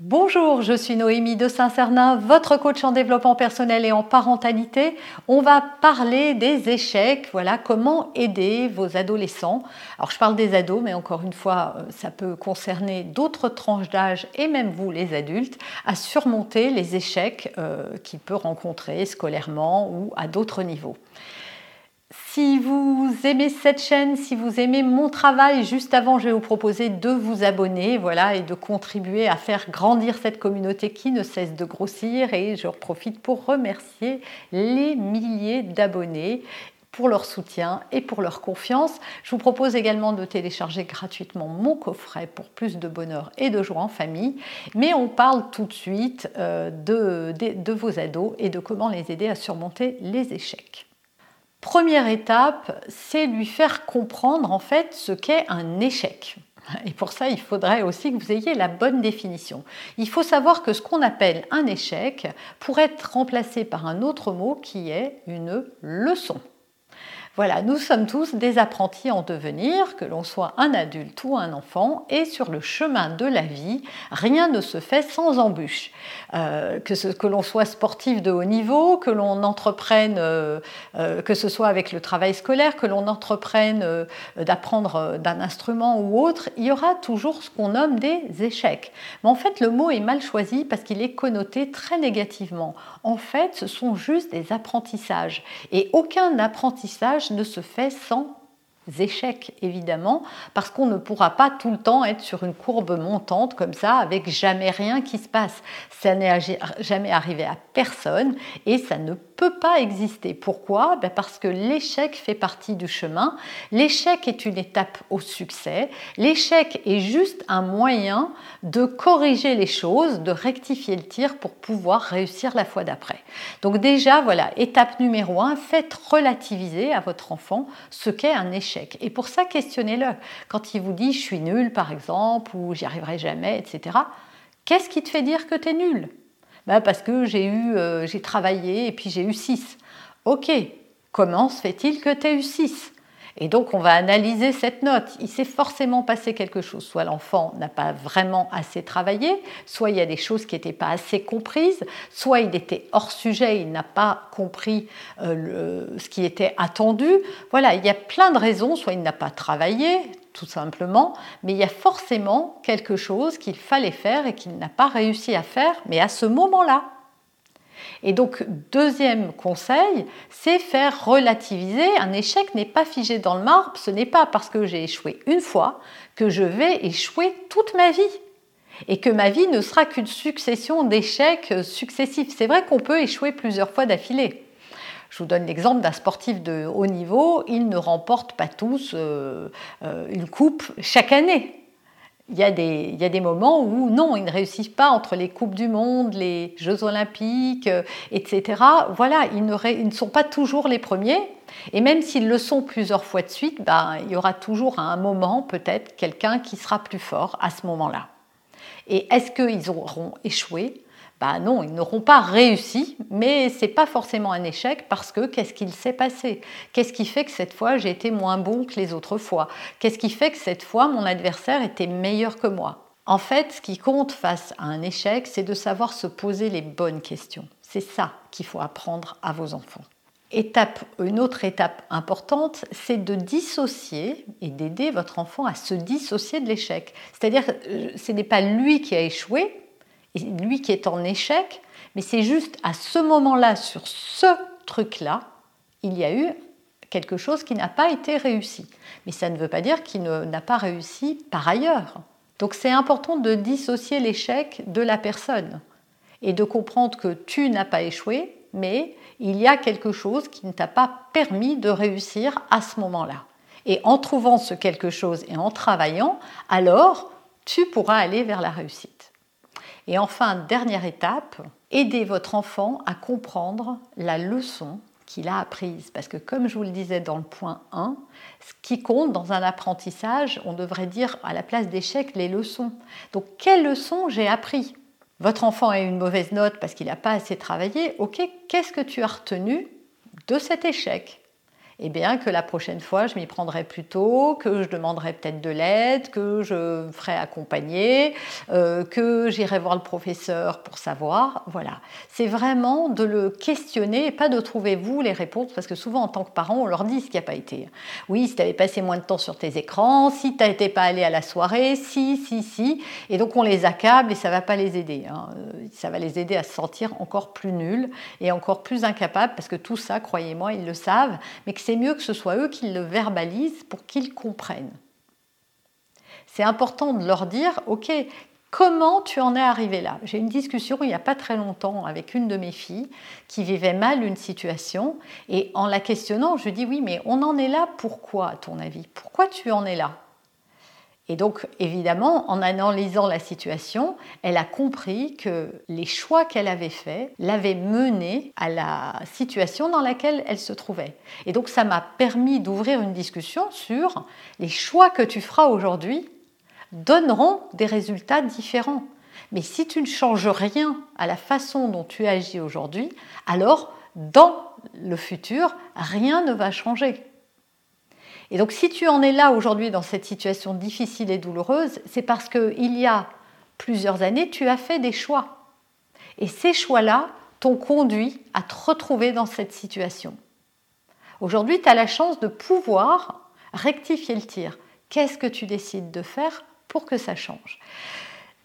Bonjour, je suis Noémie de Saint-Cernin, votre coach en développement personnel et en parentalité. On va parler des échecs, voilà, comment aider vos adolescents. Alors je parle des ados, mais encore une fois, euh, ça peut concerner d'autres tranches d'âge et même vous, les adultes, à surmonter les échecs euh, qu'ils peuvent rencontrer scolairement ou à d'autres niveaux. Si vous aimez cette chaîne, si vous aimez mon travail, juste avant, je vais vous proposer de vous abonner, voilà, et de contribuer à faire grandir cette communauté qui ne cesse de grossir. Et je profite pour remercier les milliers d'abonnés pour leur soutien et pour leur confiance. Je vous propose également de télécharger gratuitement mon coffret pour plus de bonheur et de joie en famille. Mais on parle tout de suite euh, de, de vos ados et de comment les aider à surmonter les échecs. Première étape, c'est lui faire comprendre en fait ce qu'est un échec. Et pour ça, il faudrait aussi que vous ayez la bonne définition. Il faut savoir que ce qu'on appelle un échec pourrait être remplacé par un autre mot qui est une leçon. Voilà, nous sommes tous des apprentis en devenir, que l'on soit un adulte ou un enfant, et sur le chemin de la vie, rien ne se fait sans embûches. Euh, que, que l'on soit sportif de haut niveau, que l'on entreprenne, euh, euh, que ce soit avec le travail scolaire, que l'on entreprenne d'apprendre d'un instrument ou autre, il y aura toujours ce qu'on nomme des échecs. Mais en fait, le mot est mal choisi parce qu'il est connoté très négativement. En fait, ce sont juste des apprentissages. Et aucun apprentissage ne se fait sans échecs, évidemment, parce qu'on ne pourra pas tout le temps être sur une courbe montante comme ça, avec jamais rien qui se passe. Ça n'est jamais arrivé à personne et ça ne peut pas exister. Pourquoi? Ben Parce que l'échec fait partie du chemin. L'échec est une étape au succès. L'échec est juste un moyen de corriger les choses, de rectifier le tir pour pouvoir réussir la fois d'après. Donc déjà, voilà, étape numéro un, faites relativiser à votre enfant ce qu'est un échec. Et pour ça, questionnez-le. Quand il vous dit je suis nul, par exemple, ou j'y arriverai jamais, etc., qu'est-ce qui te fait dire que tu es nul? Bah, parce que j'ai eu, euh, j'ai travaillé et puis j'ai eu 6. Ok, comment se fait-il que tu aies eu 6 et donc on va analyser cette note. Il s'est forcément passé quelque chose. Soit l'enfant n'a pas vraiment assez travaillé, soit il y a des choses qui n'étaient pas assez comprises, soit il était hors sujet, il n'a pas compris euh, ce qui était attendu. Voilà, il y a plein de raisons. Soit il n'a pas travaillé, tout simplement, mais il y a forcément quelque chose qu'il fallait faire et qu'il n'a pas réussi à faire, mais à ce moment-là. Et donc, deuxième conseil, c'est faire relativiser. Un échec n'est pas figé dans le marbre. Ce n'est pas parce que j'ai échoué une fois que je vais échouer toute ma vie. Et que ma vie ne sera qu'une succession d'échecs successifs. C'est vrai qu'on peut échouer plusieurs fois d'affilée. Je vous donne l'exemple d'un sportif de haut niveau. Ils ne remportent pas tous euh, euh, une coupe chaque année il y, a des, moments où non, ils ne réussissent pas entre les Coupes du Monde, les Jeux Olympiques, euh, etc. Voilà, ils ne, sont pas toujours les premiers. Et même s'ils le sont plusieurs fois de suite, ben, il y aura toujours à un moment peut-être quelqu'un qui sera plus fort à ce moment-là. Et est-ce qu'ils auront échoué? Bah non, ils n'auront pas réussi, mais ce n'est pas forcément un échec parce que qu'est-ce qu'il s'est passé? Qu'est-ce qui fait que cette fois j'ai été moins bon que les autres fois? Qu'est-ce qui fait que cette fois mon adversaire était meilleur que moi? En fait, ce qui compte face à un échec, c'est de savoir se poser les bonnes questions. C'est ça qu'il faut apprendre à vos enfants. Étape, une autre étape importante, c'est de dissocier et d'aider votre enfant à se dissocier de l'échec. C'est-à-dire, euh, ce n'est pas lui qui a échoué, lui qui est en échec, mais c'est juste à ce moment-là, sur ce truc-là, il y a eu quelque chose qui n'a pas été réussi. Mais ça ne veut pas dire qu'il n'a pas réussi par ailleurs. Donc c'est important de dissocier l'échec de la personne. et de comprendre que tu n'as pas échoué, mais il y a quelque chose qui ne t'a pas permis de réussir à ce moment-là. Et en trouvant ce quelque chose et en travaillant, alors tu pourras aller vers la réussite. Et enfin, dernière étape, aider votre enfant à comprendre la leçon qu'il a apprise. Parce que comme je vous le disais dans le point 1, ce qui compte dans un apprentissage, on devrait dire à la place d'échec les leçons. Donc quelle leçon j'ai appris? Votre enfant a eu une mauvaise note parce qu'il n'a pas assez travaillé. Ok, qu'est-ce que tu as retenu de cet échec? Eh bien que la prochaine fois, je m'y prendrai plus tôt, que je demanderai peut-être de l'aide, que je me ferai accompagner, euh, que j'irai voir le professeur pour savoir. Voilà. C'est vraiment de le questionner et pas de trouver vous les réponses, parce que souvent en tant que parent, on leur dit ce qui n'a pas été. Oui, si tu avais passé moins de temps sur tes écrans, si tu n'étais pas allé à la soirée, si, si, si. Et donc on les accable et ça ne va pas les aider. Hein. Ça va les aider à se sentir encore plus nuls et encore plus incapables, parce que tout ça, croyez-moi, ils le savent, mais que c'est mieux que ce soit eux qui le verbalisent pour qu'ils comprennent. C'est important de leur dire, OK, comment tu en es arrivé là? J'ai une discussion il n'y a pas très longtemps avec une de mes filles qui vivait mal une situation et en la questionnant, je dis, oui, mais on en est là pourquoi à ton avis? Pourquoi tu en es là? Et donc, évidemment, en analysant la situation, elle a compris que les choix qu'elle avait faits l'avaient menée à la situation dans laquelle elle se trouvait. Et donc, ça m'a permis d'ouvrir une discussion sur les choix que tu feras aujourd'hui donneront des résultats différents. Mais si tu ne changes rien à la façon dont tu agis aujourd'hui, alors dans le futur, rien ne va changer. Et donc si tu en es là aujourd'hui dans cette situation difficile et douloureuse, c'est parce qu'il y a plusieurs années, tu as fait des choix. Et ces choix-là t'ont conduit à te retrouver dans cette situation. Aujourd'hui, tu as la chance de pouvoir rectifier le tir. Qu'est-ce que tu décides de faire pour que ça change?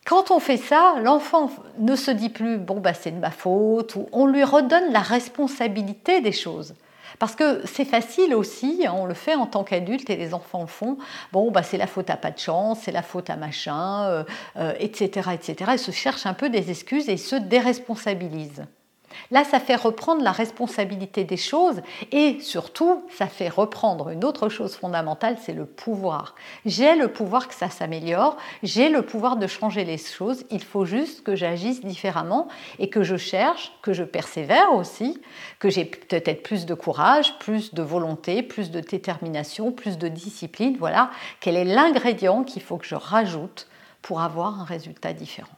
Quand on fait ça, l'enfant ne se dit plus bon bah c'est de ma faute ou on lui redonne la responsabilité des choses. Parce que c'est facile aussi, hein, on le fait en tant qu'adulte et les enfants le font. Bon, bah, c'est la faute à pas de chance, c'est la faute à machin, etc., euh, etc. Euh, ils se cherchent un peu des excuses et ils se déresponsabilisent. Là, ça fait reprendre la responsabilité des choses et surtout, ça fait reprendre une autre chose fondamentale, c'est le pouvoir. J'ai le pouvoir que ça s'améliore, j'ai le pouvoir de changer les choses, il faut juste que j'agisse différemment et que je cherche, que je persévère aussi, que j'ai peut-être plus de courage, plus de volonté, plus de détermination, plus de discipline. Voilà, quel est l'ingrédient qu'il faut que je rajoute pour avoir un résultat différent.